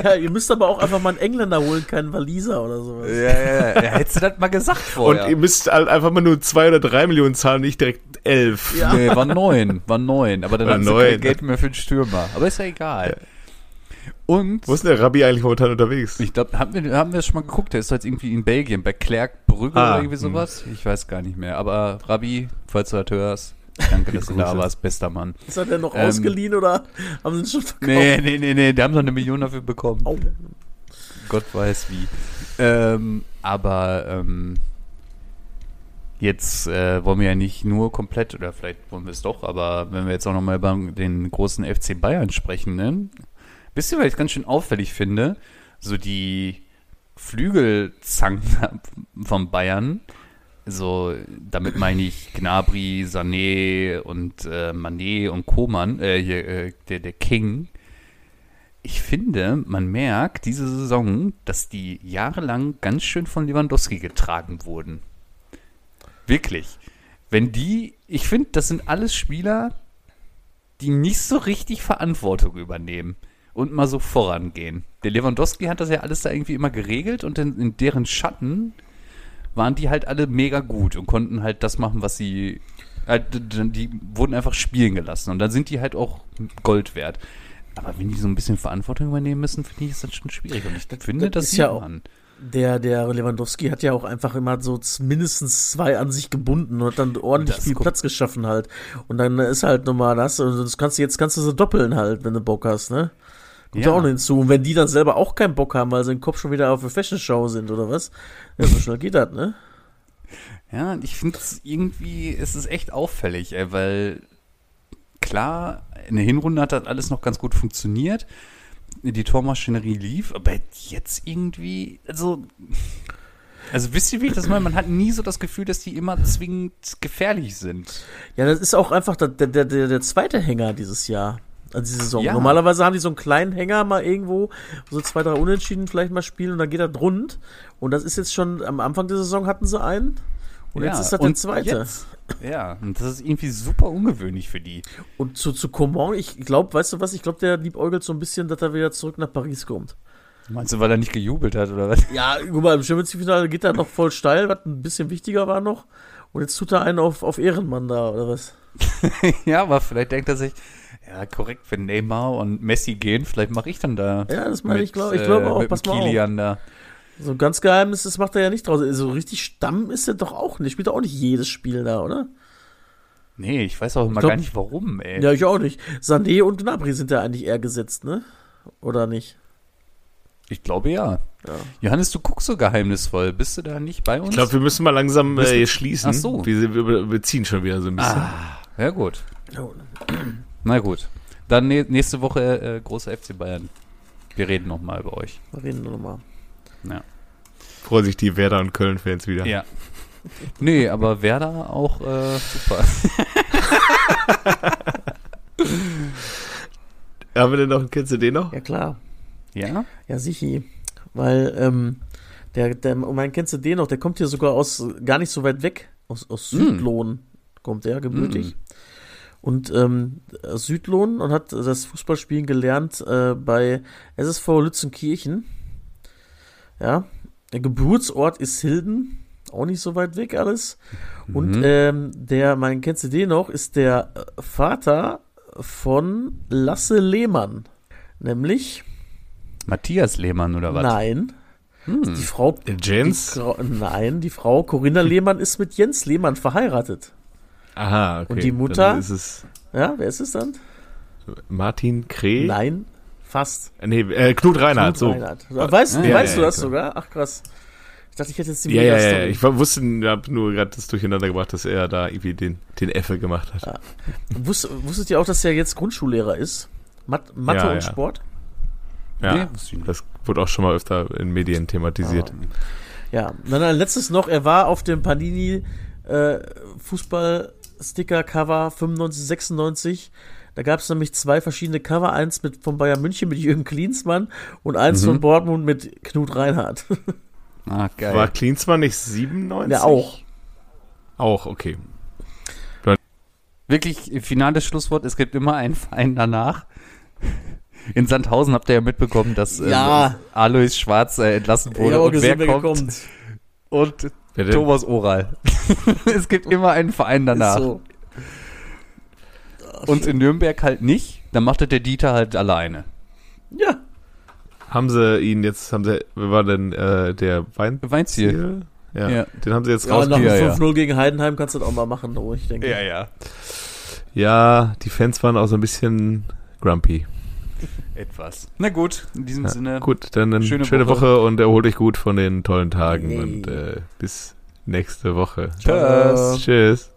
ja, ihr müsst aber auch einfach mal einen Engländer holen, keinen Waliser oder sowas. ja, ja, ja. Hättest du das mal gesagt Und vorher? ihr müsst halt einfach mal nur zwei oder drei Millionen zahlen, nicht direkt elf. Ja. Nee, war neun, war neun. Aber dann War hatten sie neun. kein Geld mehr für den Stürmer. Aber ist ja egal. Und Wo ist denn der Rabbi eigentlich momentan unterwegs? ich glaube, haben wir, haben wir schon mal geguckt, der ist jetzt irgendwie in Belgien, bei Clerc Brügge Ah, oder irgendwie sowas. Ich weiß gar nicht mehr. Aber Rabbi, falls du das hörst, danke, dass du da warst, bester Mann. Ist er denn noch Ähm, ausgeliehen oder haben sie ihn schon verkauft? Nee, nee, nee, nee, die haben noch eine Million dafür bekommen. Oh. Gott weiß wie. Ähm, aber ähm, jetzt äh, wollen wir ja nicht nur komplett, oder vielleicht wollen wir es doch, aber wenn wir jetzt auch nochmal über den großen FC Bayern sprechen, ne? Wisst ihr, was ich ganz schön auffällig finde? So die Flügelzangen von Bayern, so, damit meine ich Gnabry, Sané und äh, Mané und Koman, äh, hier, äh, der, der King. Ich finde, man merkt diese Saison, dass die jahrelang ganz schön von Lewandowski getragen wurden. Wirklich. Wenn die, ich finde, das sind alles Spieler, die nicht so richtig Verantwortung übernehmen und mal so vorangehen. Der Lewandowski hat das ja alles da irgendwie immer geregelt und in, in deren Schatten waren die halt alle mega gut und konnten halt das machen, was sie. Halt, die wurden einfach spielen gelassen und dann sind die halt auch Gold wert. Aber wenn die so ein bisschen Verantwortung übernehmen müssen, finde ich, ist das schon schwierig. Und ich finde, das das ist ja auch-. Der, der Lewandowski hat ja auch einfach immer so mindestens zwei an sich gebunden und hat dann ordentlich Das viel Platz geschaffen halt. Und dann ist halt nochmal das, und das kannst du jetzt kannst du so doppeln halt, wenn du Bock hast, ne? Kommt ja. Auch noch hinzu. Und wenn die dann selber auch keinen Bock haben, weil sie im Kopf schon wieder auf der Fashion-Show sind oder was, ja, so schnell geht das, ne? Ja, und ich finde es irgendwie, es ist echt auffällig, ey, weil klar, in der Hinrunde hat das alles noch ganz gut funktioniert. Die Tormaschinerie lief, aber jetzt irgendwie, also, also wisst ihr, wie ich das meine? Man hat nie so das Gefühl, dass die immer zwingend gefährlich sind. Ja, das ist auch einfach der, der, der, der zweite Hänger dieses Jahr. Also diese Saison. Ja. Normalerweise haben die so einen kleinen Hänger mal irgendwo, so zwei, drei Unentschieden vielleicht mal spielen und dann geht das rund. Und das ist jetzt schon, am Anfang der Saison hatten sie einen. Und jetzt Ja, ist das der zweite. Jetzt, ja, und das ist irgendwie super ungewöhnlich für die. Und zu, zu Coman, ich glaube, weißt du was, ich glaube, der liebäugelt so ein bisschen, dass er wieder zurück nach Paris kommt. Meinst du, weil er nicht gejubelt hat oder was? Ja, guck mal, im Champions League-Finale geht er noch voll steil, was ein bisschen wichtiger war noch. Und jetzt tut er einen auf, auf Ehrenmann da, oder was? ja, aber vielleicht denkt er sich, ja, korrekt, wenn Neymar und Messi gehen, vielleicht mache ich dann da. Ja, das meine ich, mit, glaub- ich glaube äh, auch, mit pass mal auf. Kilian da. So ganz Geheimnis, das macht er ja nicht draus. So richtig Stamm ist er doch auch nicht. Spielt er auch nicht jedes Spiel da, oder? Nee, ich weiß auch immer glaub- gar nicht warum, ey. Ja, ich auch nicht. Sané und Gnabry sind ja eigentlich eher gesetzt, ne? Oder nicht? Ich glaube ja. Ja. Johannes, du guckst so geheimnisvoll. Bist du da nicht bei uns? Ich glaube, wir müssen mal langsam Müssen- äh, schließen. Ach so. Wir, wir, wir ziehen schon wieder so ein bisschen. ah, ja gut. Na gut. Dann nä- nächste Woche äh, große FC Bayern. Wir reden nochmal über euch. wir reden nochmal. Ja. Freuen sich die Werder und Köln-Fans wieder. ja. Nee, aber Werder auch äh, super. Haben wir denn noch, kennst du den noch? Ja, klar. Ja? Ja, sicher. Weil, ähm, der, der, mein, kennst du den noch? Der kommt hier sogar aus, gar nicht so weit weg. Aus, aus Südlohn kommt er gebürtig. Und ähm, Südlohn und hat das Fußballspielen gelernt äh, bei SSV Lützenkirchen. Ja, der Geburtsort ist Hilden, auch nicht so weit weg alles. Und ähm, der, mein, kennst du den noch, ist der äh, Vater von Lasse Lehmann. Nämlich, Matthias Lehmann oder was? nein, die Frau, Jens? die Frau, nein, die Frau Corinna Lehmann ist mit Jens Lehmann verheiratet. Aha, okay. Und die Mutter? Dann ist es Ja, wer ist es dann? Martin Kreh? Nein, fast. Nee, äh, Knut Reinhardt, so. Reinhardt. Weißt, Ah, weißt ja, du ja, das klar. sogar? Ach krass. Ich dachte, ich hätte jetzt die Ja, ja, ja. Mega-Story. Ich wusste, ich habe nur gerade das durcheinander gebracht, dass er da irgendwie den, den Effe gemacht hat. Wusst, wusstet ihr auch, dass er jetzt Grundschullehrer ist? Mat Mathe Ja, und ja. Sport? Ja, Nee, das wurde auch schon mal öfter in Medien thematisiert. Ja, dann ein letztes noch, er war auf dem Panini äh, Fußball-Sticker-Cover 95, 96. Da gab es nämlich zwei verschiedene Cover, eins mit von Bayern München mit Jürgen Klinsmann und eins Mhm. von Dortmund mit Knut Reinhardt. Ah, geil. War Klinsmann nicht 97? Ja, auch. Auch, okay. Wirklich, finales Schlusswort, es gibt immer einen Verein danach. In Sandhausen habt ihr ja mitbekommen, dass äh, Ja. Alois Schwarz äh, entlassen Ich wurde. auch Und gesehen, wer wer kommt? kommt. Und Denn? Thomas Oral. es gibt immer einen Verein danach. So. Und in Nürnberg halt nicht. Dann macht das der Dieter halt alleine. Ja, Haben sie ihn jetzt, haben sie, wer war denn äh, der Wein? Weinziel. Ja, Ja. den haben sie jetzt ja nach dem ja, ja. 5-0 gegen Heidenheim kannst du das auch mal machen, oh, ich denke. ja. Ja, die Fans waren auch so ein bisschen grumpy. Etwas. Na gut, in diesem Ja, Sinne. gut, dann eine Schöne schöne, Woche. Woche. und erholt euch gut von den tollen Tagen Nee. und äh, bis nächste Woche. Tschüss. Tschüss.